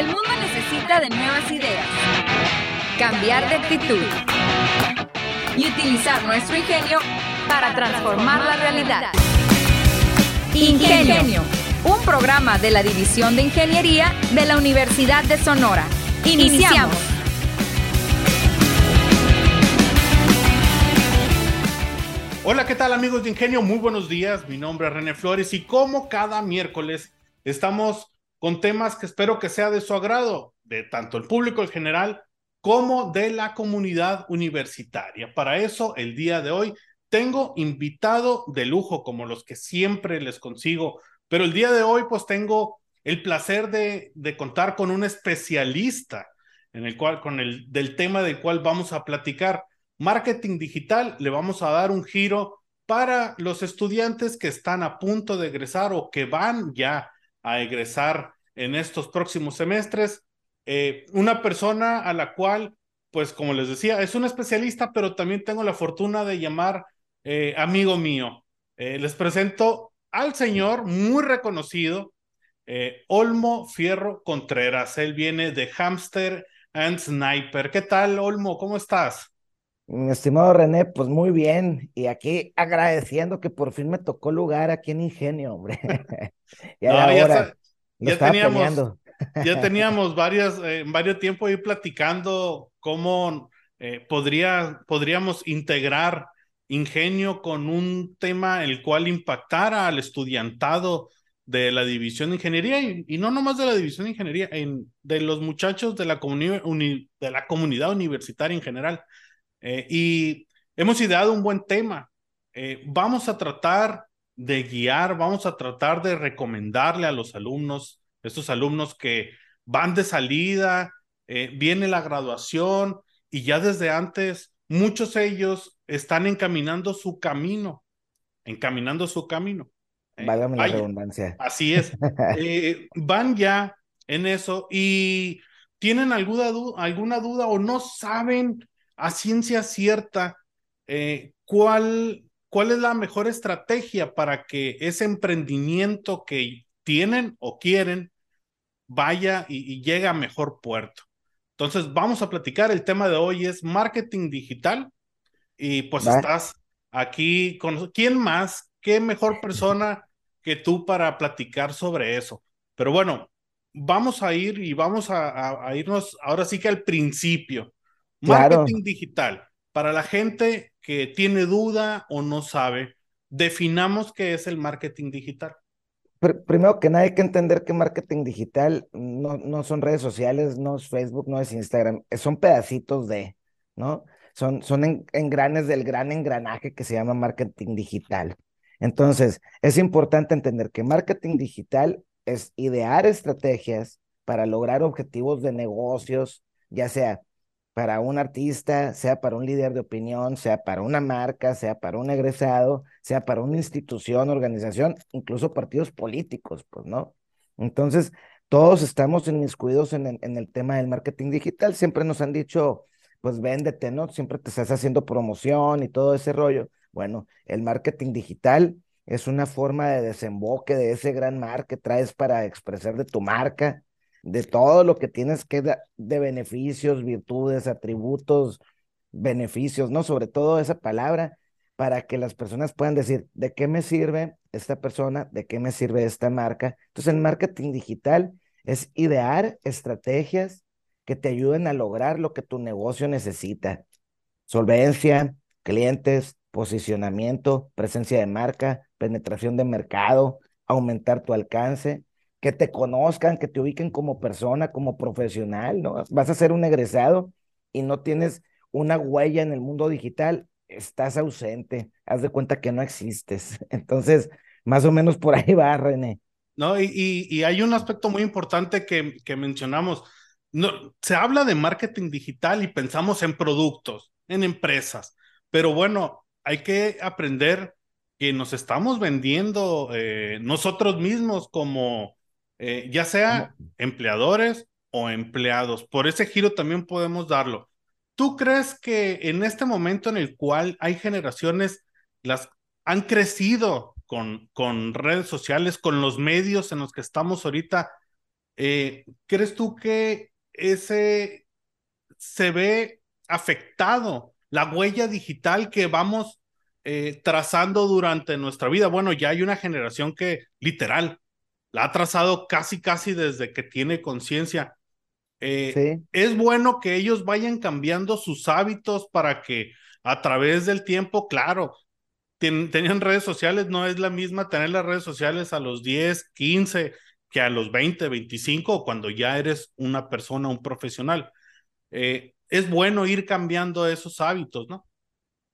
El mundo necesita de nuevas ideas, cambiar de actitud y utilizar nuestro ingenio para transformar la realidad. Ingenio, un programa de la División de Ingeniería de la Universidad de Sonora. Iniciamos. Hola, ¿qué tal amigos de Ingenio? Muy buenos días, mi nombre es René Flores y como cada miércoles estamos con temas que espero que sea de su agrado, de tanto el público en general como de la comunidad universitaria. Para eso, el día de hoy tengo invitado de lujo como los que siempre les consigo, pero el día de hoy pues tengo el placer de, contar con un especialista en el cual, con el del tema del cual vamos a platicar. Marketing digital, le vamos a dar un giro para los estudiantes que están a punto de egresar o que van ya a egresar en estos próximos semestres. Eh, una persona a la cual, pues como les decía, es un especialista, pero también tengo la fortuna de llamar eh, amigo mío. Eh, les presento al señor muy reconocido, Olmo Fierro Contreras. Él viene de Hamster and Sniper. ¿Qué tal, Olmo? ¿Cómo estás? Mi estimado René, pues muy bien. Y aquí agradeciendo que por fin me tocó lugar aquí en Ingenio, hombre. ya, ya, teníamos, ya teníamos varias, eh, varios tiempo ir platicando cómo eh, podría, podríamos integrar Ingenio con un tema el cual impactara al estudiantado de la división de ingeniería y, no nomás de la división de ingeniería, en, de los muchachos de la, de la comunidad universitaria en general. Eh, y hemos ideado un buen tema. Eh, vamos a tratar de guiar, vamos a tratar de recomendarle a los alumnos, estos alumnos que van de salida, eh, viene la graduación y ya desde antes muchos de ellos están encaminando su camino, encaminando su camino. Válgame la redundancia. Así es. van ya en eso y tienen alguna, alguna duda o no saben a ciencia cierta eh, cuál, cuál es la mejor estrategia para que ese emprendimiento que tienen o quieren vaya y, llegue a mejor puerto. Entonces, vamos a platicar. El tema de hoy es marketing digital. Y pues estás aquí con quién más, qué mejor persona que tú para platicar sobre eso. Pero bueno, vamos a ir y vamos a irnos ahora sí que al principio. Marketing digital. Para la gente que tiene duda o no sabe, definamos qué es el marketing digital. Primero que nada hay que entender que marketing digital no, no son redes sociales, no es Facebook, no es Instagram, son pedacitos de, ¿no? Son, son engranes del gran engranaje que se llama marketing digital. Entonces, es importante entender que marketing digital es idear estrategias para lograr objetivos de negocios, ya sea para un artista, sea para un líder de opinión, sea para una marca, sea para un egresado, sea para una institución, organización, incluso partidos políticos, pues, ¿no? Entonces, todos estamos inmiscuidos en en el tema del marketing digital. Siempre nos han dicho, pues véndete, ¿no? Siempre te estás haciendo promoción y todo ese rollo. Bueno, el marketing digital es una forma de desemboque de ese gran mar que traes para expresar de tu marca, de todo lo que tienes que dar de beneficios, virtudes, atributos, beneficios, ¿no? Sobre todo esa palabra, para que las personas puedan decir, ¿de qué me sirve esta persona? ¿De qué me sirve esta marca? Entonces, el marketing digital es idear estrategias que te ayuden a lograr lo que tu negocio necesita. Solvencia, clientes, posicionamiento, presencia de marca, penetración de mercado, aumentar tu alcance, que te conozcan, que te ubiquen como persona, como profesional, ¿no? Vas a ser un egresado y no tienes una huella en el mundo digital, estás ausente, haz de cuenta que no existes. Entonces, más o menos por ahí va, René. No, y, y, hay un aspecto muy importante que, que mencionamos. No, se habla de marketing digital y pensamos en productos, en empresas, pero bueno, hay que aprender que nos estamos vendiendo eh, nosotros mismos como, eh, ya sea empleadores o empleados. Por ese giro también podemos darlo. ¿Tú crees que en este momento en el cual hay generaciones, las han crecido con, con redes sociales, con los medios en los que estamos ahorita, eh, ¿crees tú que ese se ve afectado, la huella digital que vamos eh, trazando durante nuestra vida? Bueno, ya hay una generación que literal la ha trazado casi, casi desde que tiene conciencia. Eh, es bueno que ellos vayan cambiando sus hábitos para que a través del tiempo, claro, tenían redes sociales, no es la misma tener las redes sociales a los 10, 15 que a los 20, 25 cuando ya eres una persona, un profesional. Eh, es bueno ir cambiando esos hábitos, ¿no?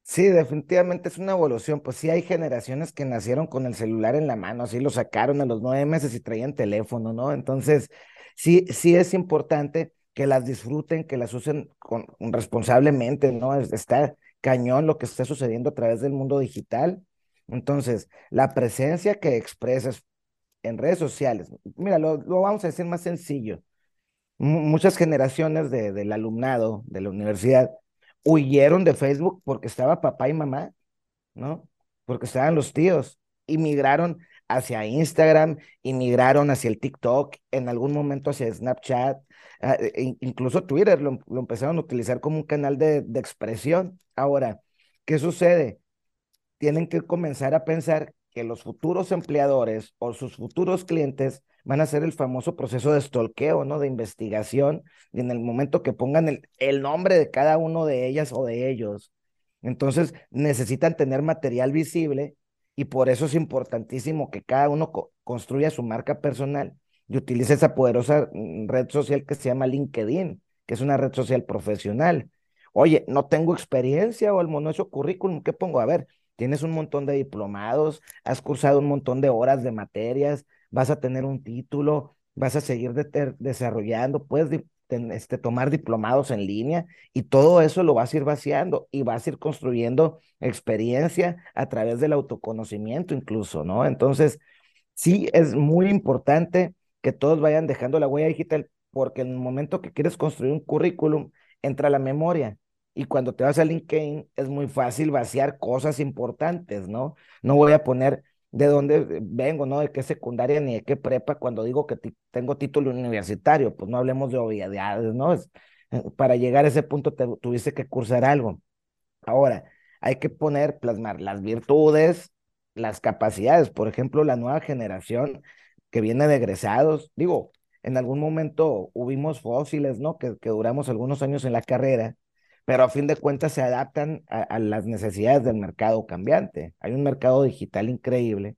Sí, definitivamente es una evolución. Pues sí, hay generaciones que nacieron con el celular en la mano, así lo sacaron a los nueve meses y traían teléfono, ¿no? Entonces, sí, sí es importante que las disfruten, que las usen con, responsablemente, ¿no? Está cañón lo que está sucediendo a través del mundo digital. Entonces, la presencia que expresas en redes sociales, mira, lo, vamos a decir más sencillo. muchas generaciones de, del alumnado de la universidad huyeron de Facebook porque estaba papá y mamá, ¿no? Porque estaban los tíos y migraron hacia Instagram, inmigraron hacia el TikTok, en algún momento hacia Snapchat, ah, e, incluso Twitter lo, empezaron a utilizar como un canal de, de expresión. Ahora, ¿qué sucede? Tienen que comenzar a pensar que los futuros empleadores o sus futuros clientes van a hacer el famoso proceso de stalkeo, ¿no? De investigación, y en el momento que pongan el, el nombre de cada uno de ellas o de ellos, entonces necesitan tener material visible y por eso es importantísimo que cada uno construya su marca personal y utilice esa poderosa mm, red social que se llama LinkedIn, que es una red social profesional. Oye, no tengo experiencia o el monoso currículum, ¿qué pongo? A ver, tienes un montón de diplomados, has cursado un montón de horas de materias, vas a tener un título, vas a seguir desarrollando, puedes este, tomar diplomados en línea y todo eso lo vas a ir vaciando y vas a ir construyendo experiencia a través del autoconocimiento incluso, ¿no? Entonces, sí es muy importante que todos vayan dejando la huella digital porque en el momento que quieres construir un currículum, entra la memoria. Y cuando te vas a LinkedIn es muy fácil vaciar cosas importantes, ¿no? No voy a poner de dónde vengo, ¿no? De qué secundaria ni de qué prepa cuando digo que tengo título universitario, pues no hablemos de obviedades, ¿no? Eh, para llegar a ese punto te, tuviste que cursar algo. Ahora, hay que poner, plasmar las virtudes, las capacidades, por ejemplo, la nueva generación que viene de egresados, digo, en algún momento hubimos fósiles, ¿no? Que, que duramos algunos años en la carrera, pero a fin de cuentas se adaptan a, las necesidades del mercado cambiante. Hay un mercado digital increíble.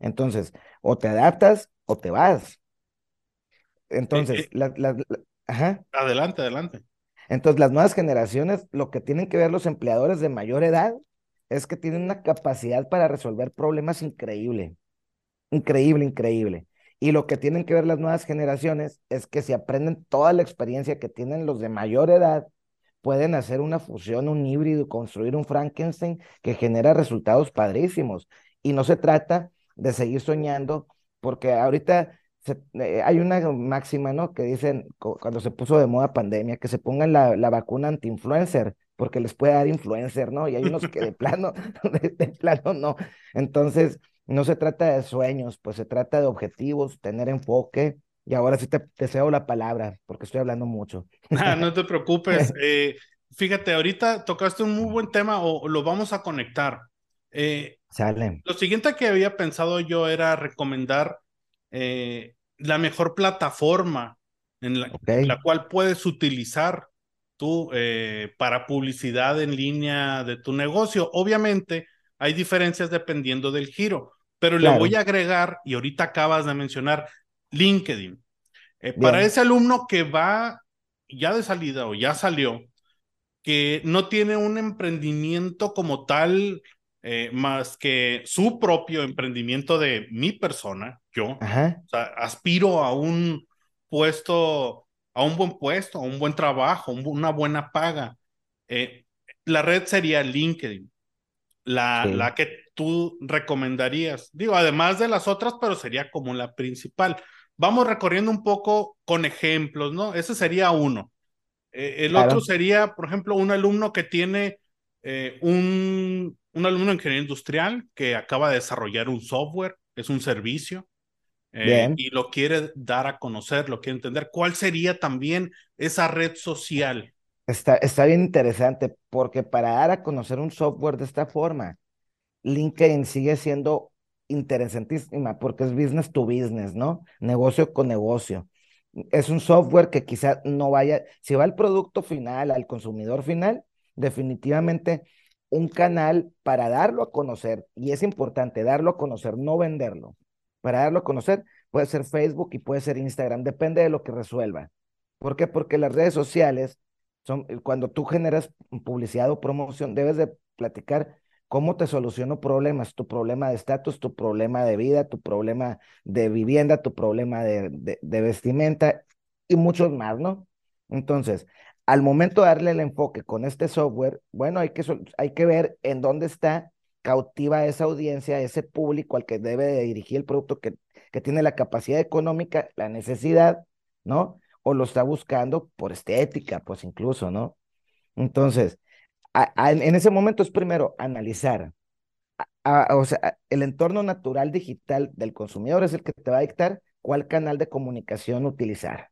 Entonces, o te adaptas o te vas. Entonces, la, adelante, adelante. Entonces, las nuevas generaciones, lo que tienen que ver los empleadores de mayor edad es que tienen una capacidad para resolver problemas increíble, increíble, increíble. Y lo que tienen que ver las nuevas generaciones es que si aprenden toda la experiencia que tienen los de mayor edad, pueden hacer una fusión, un híbrido, construir un Frankenstein que genera resultados padrísimos. Y no se trata de seguir soñando, porque ahorita eh, hay una máxima, ¿no? Que dicen cuando se puso de moda pandemia, que se pongan la, la vacuna anti-influencer, porque les puede dar influencer, ¿no? Y hay unos que de plano, de, de plano no. Entonces, no se trata de sueños, pues se trata de objetivos, tener enfoque, y ahora sí te, te cedo la palabra, porque estoy hablando mucho. Ah, no te preocupes. Eh, fíjate, ahorita tocaste un muy buen tema o lo vamos a conectar. Eh, Sale. Lo siguiente que había pensado yo era recomendar eh, la mejor plataforma en la, la, cual puedes utilizar tú para publicidad en línea de tu negocio. Obviamente hay diferencias dependiendo del giro, pero le voy a agregar, y ahorita acabas de mencionar, LinkedIn. Eh, para ese alumno que va ya de salida o ya salió, que no tiene un emprendimiento como tal, eh, más que su propio emprendimiento de mi persona, yo, aspiro a un puesto, a un buen puesto, a un buen trabajo, una buena paga. Eh, la red sería LinkedIn, la, la que tú recomendarías. Digo, además de las otras, pero sería como la principal vamos recorriendo un poco con ejemplos, ¿no? Ese sería uno. Eh, el otro sería, por ejemplo, un alumno que tiene eh, un, un alumno de ingeniería industrial que acaba de desarrollar un software, es un servicio. eh, y lo quiere dar a conocer, lo quiere entender, ¿cuál sería también esa red social? Está, está bien interesante porque para dar a conocer un software de esta forma, LinkedIn sigue siendo interesantísima porque es business to business, ¿no? Negocio con negocio. Es un software que quizá no vaya, si va al producto final, al consumidor final, definitivamente un canal para darlo a conocer, y es importante darlo a conocer, no venderlo. Para darlo a conocer puede ser Facebook y puede ser Instagram, depende de lo que resuelva. ¿Por qué? Porque las redes sociales son, cuando tú generas publicidad o promoción, debes de platicar cómo te soluciono problemas, tu problema de estatus, tu problema de vida, tu problema de vivienda, tu problema de, vestimenta y muchos más, ¿no? Entonces, al momento de darle el enfoque con este software, bueno, hay que, hay que ver en dónde está cautiva esa audiencia, ese público al que debe de dirigir el producto que, que tiene la capacidad económica, la necesidad, ¿no? O lo está buscando por estética, pues incluso, ¿no? Entonces, en ese momento es primero analizar, o sea, el entorno natural digital del consumidor es el que te va a dictar cuál canal de comunicación utilizar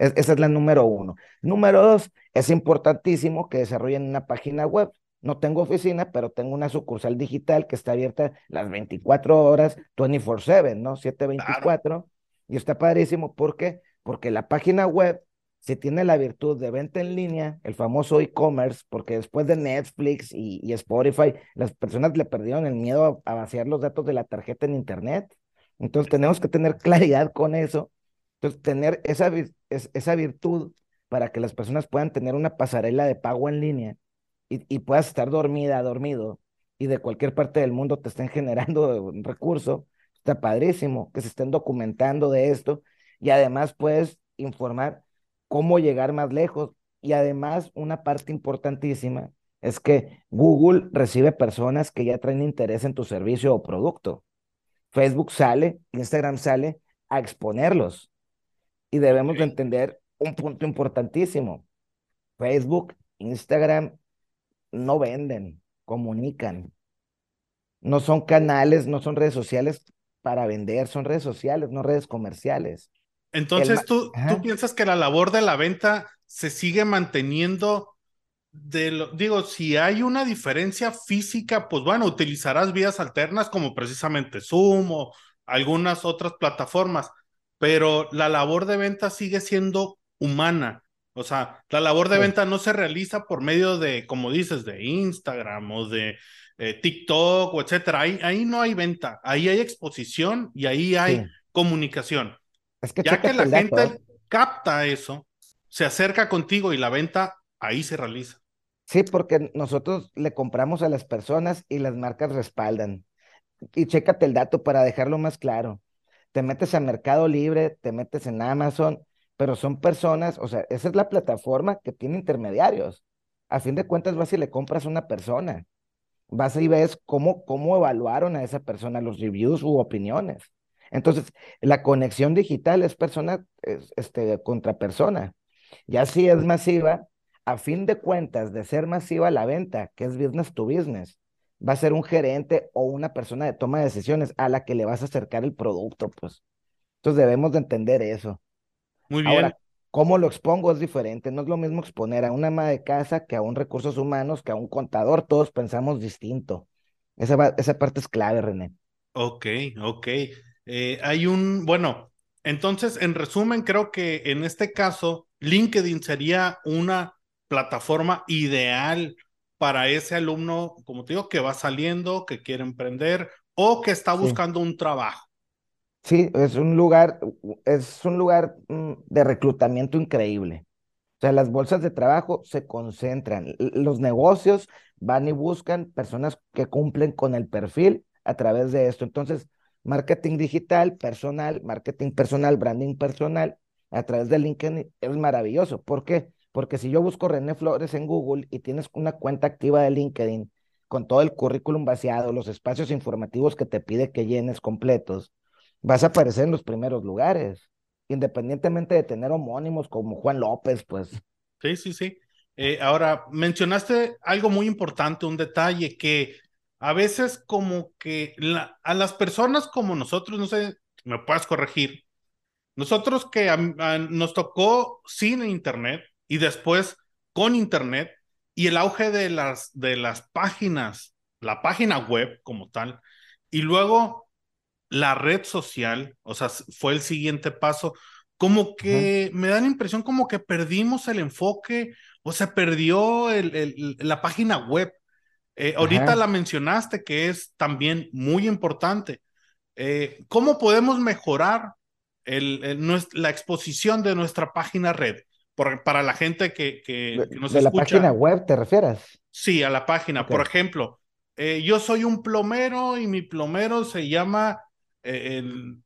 esa es la número uno. Número dos, es importantísimo que desarrollen una página web. No tengo oficina, pero tengo una sucursal digital que está abierta las 24 horas, 24/7, ¿no? 724. Y está padrísimo. ¿Por qué? Porque la página web, si tiene la virtud de venta en línea, el famoso e-commerce, porque después de Netflix y, Spotify, las personas le perdieron el miedo a vaciar los datos de la tarjeta en Internet. Entonces tenemos que tener claridad con eso entonces, tener esa, esa virtud para que las personas puedan tener una pasarela de pago en línea y, y, puedas estar dormida, dormido, y de cualquier parte del mundo te estén generando un recurso, está padrísimo, que se estén documentando de esto, y además puedes informar cómo llegar más lejos. Y además, una parte importantísima es que Google recibe personas que ya traen interés en tu servicio o producto. Facebook sale, Instagram sale a exponerlos. Y debemos de entender un punto importantísimo. Facebook, Instagram no venden, comunican. No son canales, no son redes sociales para vender, son redes sociales, no redes comerciales. Entonces, ¿tú, ¿tú piensas que la labor de la venta se sigue manteniendo? De lo, digo, si hay una diferencia física, pues bueno, utilizarás vías alternas como precisamente Zoom o algunas otras plataformas, pero la labor de venta sigue siendo humana. O sea, la labor de venta no se realiza por medio de, como dices, de Instagram o de eh, TikTok o etcétera. Ahí, ahí no hay venta, ahí hay exposición y ahí hay comunicación. Es que ya que la gente capta eso, se acerca contigo y la venta ahí se realiza. Sí, porque nosotros le compramos a las personas y las marcas respaldan. Y chécate el dato para dejarlo más claro te metes a Mercado Libre, te metes en Amazon, pero son personas, o sea, esa es la plataforma que tiene intermediarios. A fin de cuentas vas y le compras a una persona. Vas y ves cómo, cómo evaluaron a esa persona, los reviews u opiniones. Entonces, la conexión digital es persona este, contra persona. Ya si es masiva, a fin de cuentas, de ser masiva la venta, que es business to business, va a ser un gerente o una persona de toma de decisiones a la que le vas a acercar el producto, pues. Entonces debemos de entender eso. Muy bien. Ahora, cómo lo expongo es diferente. No es lo mismo exponer a una ama de casa que a un recursos humanos, que a un contador. Todos pensamos distinto. Esa, esa parte es clave, René. Ok, ok. Eh, hay un, bueno, entonces, en resumen, creo que en este caso, LinkedIn sería una plataforma ideal para ese alumno, como te digo, que va saliendo, que quiere emprender o que está buscando un trabajo. Sí, es un lugar, es un lugar mm, de reclutamiento increíble. O sea, las bolsas de trabajo se concentran. Los negocios van y buscan personas que cumplen con el perfil a través de esto. Entonces, marketing digital, personal, marketing personal, branding personal, a través de LinkedIn es maravilloso. ¿Por qué? Porque si yo busco René Flores en Google y tienes una cuenta activa de LinkedIn con todo el currículum vaciado, los espacios informativos que te pide que llenes completos, vas a aparecer en los primeros lugares, independientemente de tener homónimos como Juan López, pues. Sí, sí, sí. Eh, ahora, mencionaste algo muy importante, un detalle que a veces como que a las personas como nosotros, no sé, me puedas corregir. Nosotros que nos tocó sin internet y después con internet y el auge de las, de las páginas, la página web como tal, y luego la red social, o sea, fue el siguiente paso, como que me da la impresión como que perdimos el enfoque, o se perdió el, la página web. Eh, ahorita la mencionaste, que es también muy importante. Eh, ¿Cómo podemos mejorar la exposición de nuestra página red? para la gente que, que, nos ¿De la página web te refieres? Sí, a la página. Por ejemplo, eh, yo soy un plomero y mi plomero se llama el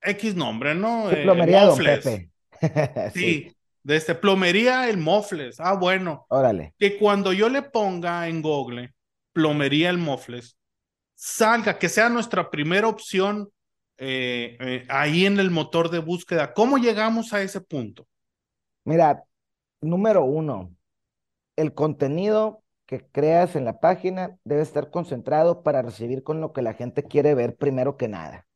X nombre, ¿no? plomería Don Pepe. sí, de este plomería el Mofles. Ah, bueno. Órale. Que cuando yo le ponga en Google plomería el Mofles, salga, que sea nuestra primera opción eh, eh, ahí en el motor de búsqueda. ¿Cómo llegamos a ese punto? Mira, número uno, el contenido que creas en la página debe estar concentrado para recibir con lo que la gente quiere ver primero que nada.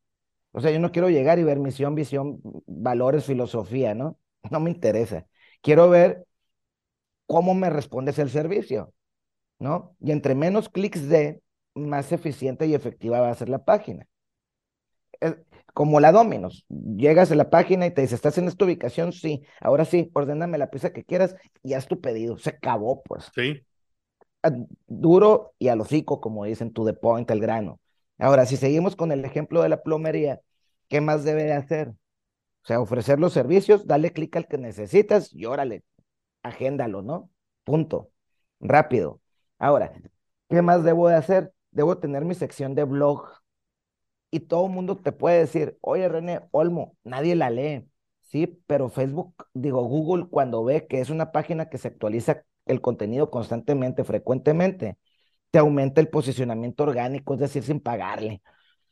O sea, yo no quiero llegar y ver misión, visión, valores, filosofía, ¿no? No me interesa. Quiero ver cómo me respondes el servicio, ¿no? Y entre menos clics de, más eficiente y efectiva va a ser la página. como la Dominos, llegas a la página y te dice, ¿estás en esta ubicación? Sí, ahora sí, ordéname la pieza que quieras y haz tu pedido. Se acabó, pues. Sí. Duro y al hocico, como dicen, to the point, el grano. Ahora, si seguimos con el ejemplo de la plomería, ¿qué más debe de hacer? O sea, ofrecer los servicios, dale clic al que necesitas y órale, agéndalo, ¿no? Punto. Rápido. Ahora, ¿qué más debo de hacer? Debo tener mi sección de blog. Y todo el mundo te puede decir, oye René, Olmo, nadie la lee. Sí, pero Facebook, digo, Google, cuando ve que es una página que se actualiza el contenido constantemente, frecuentemente, te aumenta el posicionamiento orgánico, es decir, sin pagarle.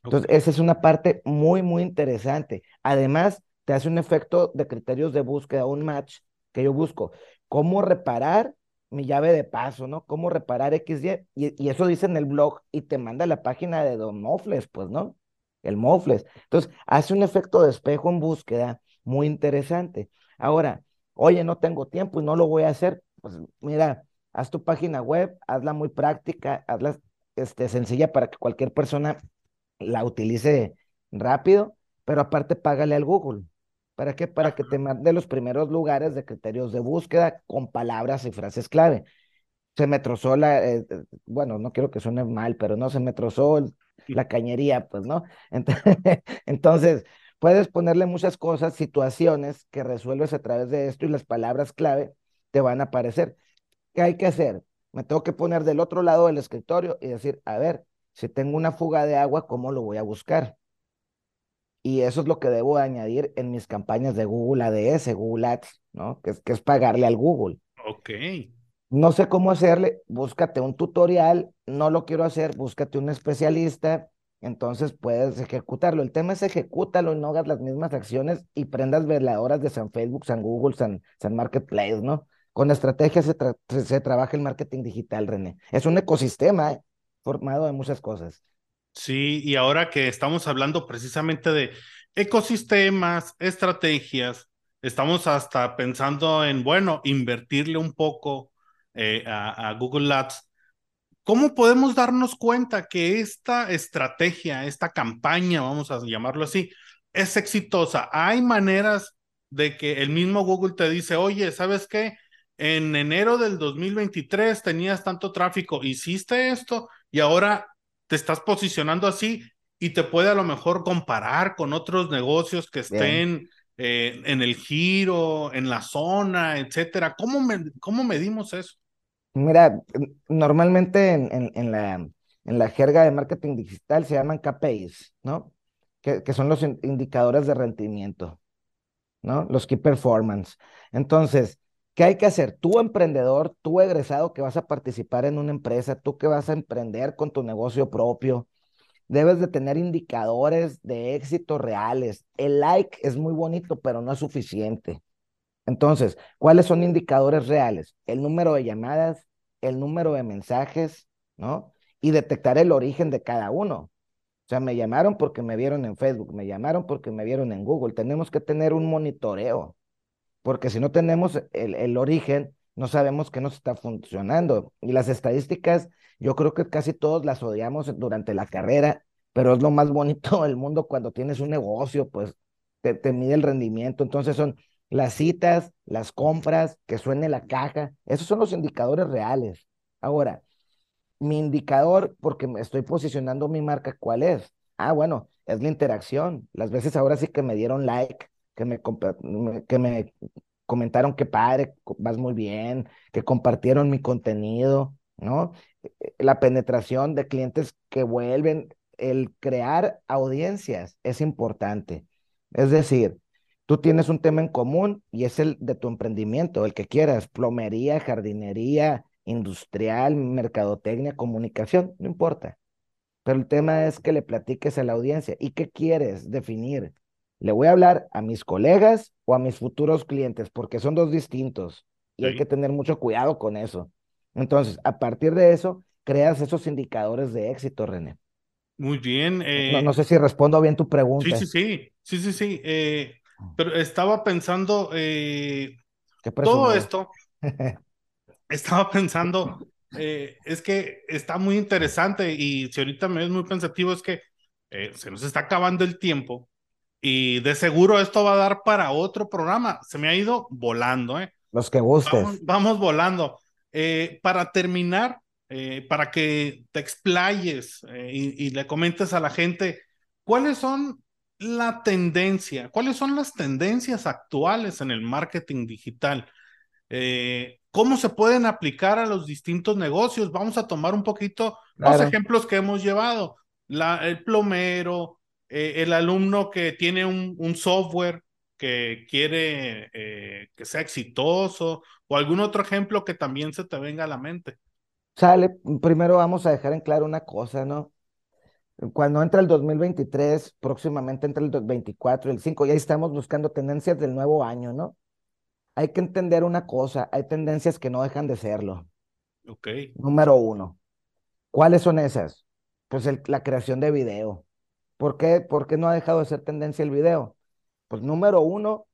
Entonces, esa es una parte muy, muy interesante. Además, te hace un efecto de criterios de búsqueda, un match que yo busco. ¿Cómo reparar mi llave de paso, ¿no? ¿Cómo reparar XY? Y, y eso dice en el blog y te manda la página de Don Mofles, pues, ¿no? El Mofles. Entonces, hace un efecto de espejo en búsqueda muy interesante. Ahora, oye, no tengo tiempo y no lo voy a hacer. Pues mira, haz tu página web, hazla muy práctica, hazla este, sencilla para que cualquier persona la utilice rápido, pero aparte págale al Google. ¿Para qué? Para que te mande los primeros lugares de criterios de búsqueda con palabras y frases clave. Se me trozó la, eh, eh, bueno, no quiero que suene mal, pero no se me trozó la cañería, pues, ¿no? Entonces, puedes ponerle muchas cosas, situaciones que resuelves a través de esto y las palabras clave te van a aparecer. ¿Qué hay que hacer? Me tengo que poner del otro lado del escritorio y decir, a ver, si tengo una fuga de agua, ¿cómo lo voy a buscar? Y eso es lo que debo añadir en mis campañas de Google ADS, Google Ads, ¿no? Que es, que es pagarle al Google. Ok. No sé cómo hacerle, búscate un tutorial, no lo quiero hacer, búscate un especialista, entonces puedes ejecutarlo. El tema es ejecútalo y no hagas las mismas acciones y prendas veladoras de San Facebook, San Google, San, San Marketplace, ¿no? Con estrategias se, se, trabaja el marketing digital, René. Es un ecosistema ¿eh? formado de muchas cosas. Sí, y ahora que estamos hablando precisamente de ecosistemas, estrategias, estamos hasta pensando en, bueno, invertirle un poco eh, a, Google Ads. ¿Cómo podemos darnos cuenta que esta estrategia, esta campaña, vamos a llamarlo así, es exitosa? Hay maneras de que el mismo Google te dice, oye, ¿sabes qué? En enero del 2023 tenías tanto tráfico, hiciste esto y ahora te estás posicionando así y te puede a lo mejor comparar con otros negocios que estén eh, en el giro, en la zona, etcétera. ¿Cómo, cómo medimos eso? Mira, normalmente en, en, la, en la jerga de marketing digital se llaman KPIs, ¿no? Que, que son los indicadores de rendimiento, ¿no? Los key performance. Entonces, ¿Qué hay que hacer? Tú emprendedor, tú egresado que vas a participar en una empresa, tú que vas a emprender con tu negocio propio, debes de tener indicadores de éxito reales. El like es muy bonito, pero no es suficiente. Entonces, ¿cuáles son indicadores reales? El número de llamadas, el número de mensajes, ¿no? Y detectar el origen de cada uno. O sea, me llamaron porque me vieron en Facebook, me llamaron porque me vieron en Google. Tenemos que tener un monitoreo, porque si no tenemos el, origen, no sabemos qué nos está funcionando. Y las estadísticas, yo creo que casi todos las odiamos durante la carrera, pero es lo más bonito del mundo cuando tienes un negocio, pues te, te mide el rendimiento. Entonces son las citas, las compras, que suene la caja, esos son los indicadores reales. Ahora, mi indicador, porque me estoy posicionando mi marca, ¿cuál es? Ah, bueno, es la interacción. Las veces ahora sí que me dieron like, que me, que me comentaron que padre, vas muy bien, que compartieron mi contenido, ¿no? Eh, la penetración de clientes que vuelven, el crear audiencias es importante. Es decir, tú tienes un tema en común y es el de tu emprendimiento, el que quieras, plomería, jardinería, industrial, mercadotecnia, comunicación, no importa. Pero el tema es que le platiques a la audiencia. ¿Y qué quieres definir? ¿Le voy a hablar a mis colegas o a mis futuros clientes? Porque son dos distintos y hay que tener mucho cuidado con eso. Entonces, a partir de eso, creas esos indicadores de éxito, René. Muy bien. no, eh, sé si respondo bien tu pregunta. Sí, sí, sí. Sí, sí, sí. Eh, pero estaba pensando, eh, todo esto, estaba pensando, eh, es que está muy interesante y si ahorita me es muy pensativo es que se nos está acabando el tiempo y de seguro esto va a dar para otro programa. Se me ha ido volando, ¿eh? Los que gustes. Vamos, volando. para terminar, para que te explayes y, y le comentes a la gente cuáles son la tendencia, cuáles son las tendencias actuales en el marketing digital. Eh, ¿Cómo se pueden aplicar a los distintos negocios? Vamos a tomar un poquito los ejemplos que hemos llevado. La, el plomero, eh, el alumno que tiene un, un software que quiere eh, que sea exitoso o algún otro ejemplo que también se te venga a la mente. Sale, primero vamos a dejar en claro una cosa, ¿no? Cuando entra el 2023, próximamente entra el 2024, el 5, ya estamos buscando tendencias del nuevo año, ¿no? Hay que entender una cosa, hay tendencias que no dejan de serlo. Ok. Número uno. ¿Cuáles son esas? Pues la creación de video. ¿Por qué? ¿Por qué no ha dejado de ser tendencia el video? Pues número uno,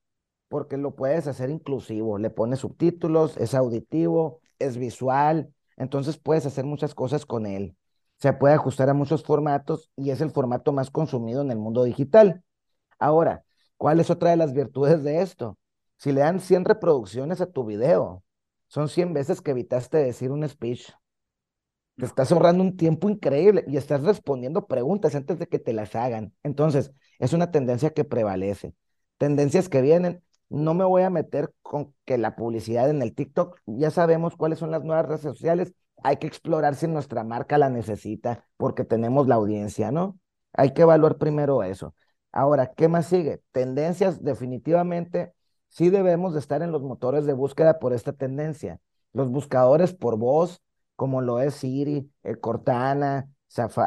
porque lo puedes hacer inclusivo. Le pones subtítulos, es auditivo, es visual, entonces puedes hacer muchas cosas con él se puede ajustar a muchos formatos y es el formato más consumido en el mundo digital. Ahora, ¿cuál es otra de las virtudes de esto? Si le dan 100 reproducciones a tu video, son 100 veces que evitaste decir un speech. Te estás ahorrando un tiempo increíble y estás respondiendo preguntas antes de que te las hagan. Entonces, es una tendencia que prevalece. Tendencias que vienen. No me voy a meter con que la publicidad en el TikTok, ya sabemos cuáles son las nuevas redes sociales hay que explorar si nuestra marca la necesita porque tenemos la audiencia, ¿no? Hay que evaluar primero eso. Ahora, ¿qué más sigue? Tendencias, definitivamente, sí debemos de estar en los motores de búsqueda por esta tendencia. Los buscadores por voz, como lo es Siri, eh, Cortana,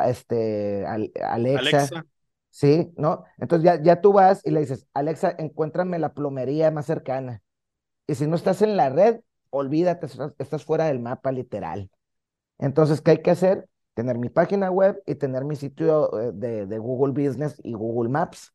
este, Alexa, Sí, ¿no? Entonces ya, ya tú vas y le dices, Alexa, encuéntrame la plomería más cercana. Y si no estás en la red, olvídate, estás fuera del mapa literal. Entonces, ¿qué hay que hacer? Tener mi página web y tener mi sitio eh, de, Google Business y Google Maps.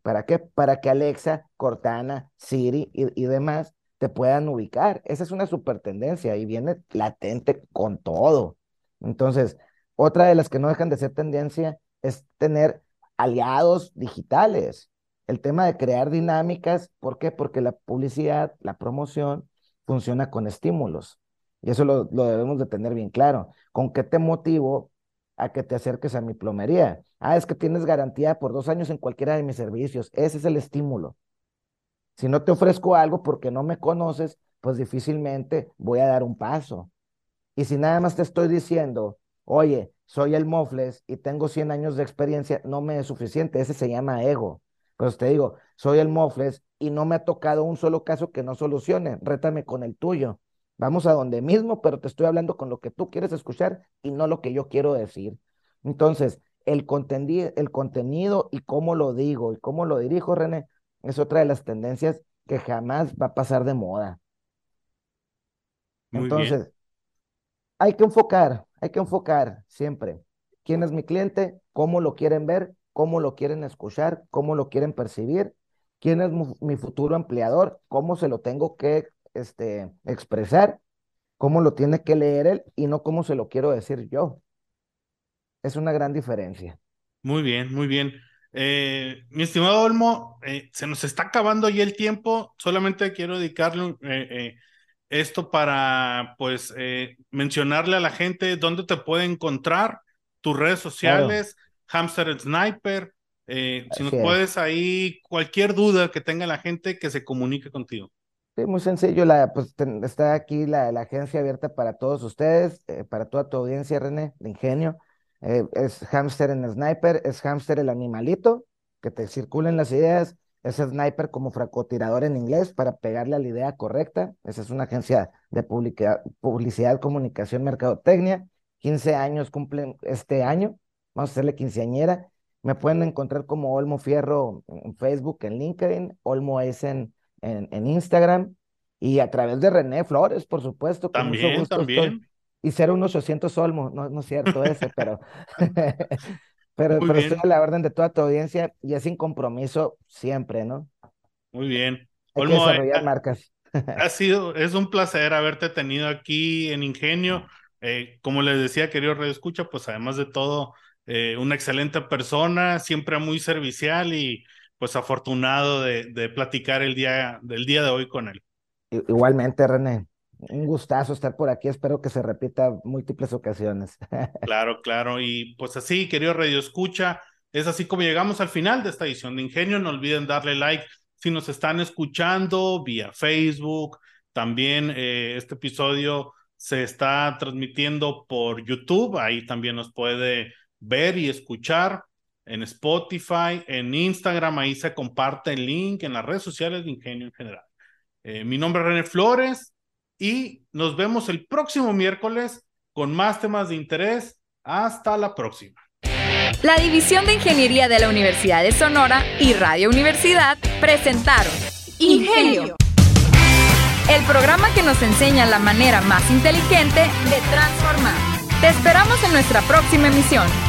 ¿Para qué? Para que Alexa, Cortana, Siri y, demás te puedan ubicar. Esa es una super tendencia y viene latente con todo. Entonces, otra de las que no dejan de ser tendencia es tener aliados digitales. El tema de crear dinámicas, ¿por qué? Porque la publicidad, la promoción funciona con estímulos. Y eso lo, debemos de tener bien claro. ¿Con qué te motivo a que te acerques a mi plomería? Ah, es que tienes garantía por dos años en cualquiera de mis servicios. Ese es el estímulo. Si no te ofrezco algo porque no me conoces, pues difícilmente voy a dar un paso. Y si nada más te estoy diciendo, oye, soy el Mofles y tengo 100 años de experiencia, no me es suficiente. Ese se llama ego. Pues te digo, soy el Mofles y no me ha tocado un solo caso que no solucione. Rétame con el tuyo. Vamos a donde mismo, pero te estoy hablando con lo que tú quieres escuchar y no lo que yo quiero decir. Entonces, el, el contenido y cómo lo digo y cómo lo dirijo, René, es otra de las tendencias que jamás va a pasar de moda. Entonces, hay que enfocar, hay que enfocar siempre. quién es mi cliente, cómo lo quieren ver, cómo lo quieren escuchar, cómo lo quieren percibir, quién es mi futuro empleador, cómo se lo tengo que este, expresar, cómo lo tiene que leer él y no cómo se lo quiero decir yo. Es una gran diferencia. Muy bien, muy bien. Eh, mi estimado Olmo, eh, se nos está acabando ya el tiempo. Solamente quiero dedicarle eh, esto para, pues, mencionarle a la gente dónde te puede encontrar, tus redes sociales, Hamster Sniper. si nos puedes ahí, cualquier duda que tenga la gente, que se comunique contigo. Sí, muy sencillo, la, pues está aquí la, la, agencia abierta para todos ustedes, para toda tu audiencia, René, de Ingenio. Eh, es hamster en sniper, es hamster el animalito, que te circulen las ideas, es sniper como francotirador en inglés para pegarle a la idea correcta. Esa es una agencia de publicidad, comunicación, mercadotecnia. 15 años cumplen este año, vamos a hacerle quinceañera. Me pueden encontrar como Olmo Fierro en Facebook, en LinkedIn, Olmo es en, en, Instagram y a través de René Flores, por supuesto. también, también y ser un 800 Olmo, no, no es cierto ese, pero, pero, pero estoy a la orden de toda tu audiencia y es sin compromiso siempre, ¿no? Muy bien. Hay que desarrollar marcas. ha sido, es un placer haberte tenido aquí en Ingenio. Eh, como les decía, querido Radio Escucha, pues además de todo, eh, una excelente persona, siempre muy servicial y pues afortunado de, de platicar el día, del día de hoy con él. Igualmente, René un gustazo estar por aquí. Espero que se repita múltiples ocasiones. Claro, claro. Y pues así, querido Radio Escucha, es así como llegamos al final de esta edición de Ingenio. No olviden darle like si nos están escuchando vía Facebook. También eh, este episodio se está transmitiendo por YouTube. Ahí también nos puede ver y escuchar en Spotify, en Instagram. Ahí se comparte el link en las redes sociales de Ingenio en general. Eh, mi nombre es René Flores y nos vemos el próximo miércoles con más temas de interés. Hasta la próxima. La División de Ingeniería de la Universidad de Sonora y Radio Universidad presentaron Ingenio, el programa que nos enseña la manera más inteligente de transformar. Te esperamos en nuestra próxima emisión.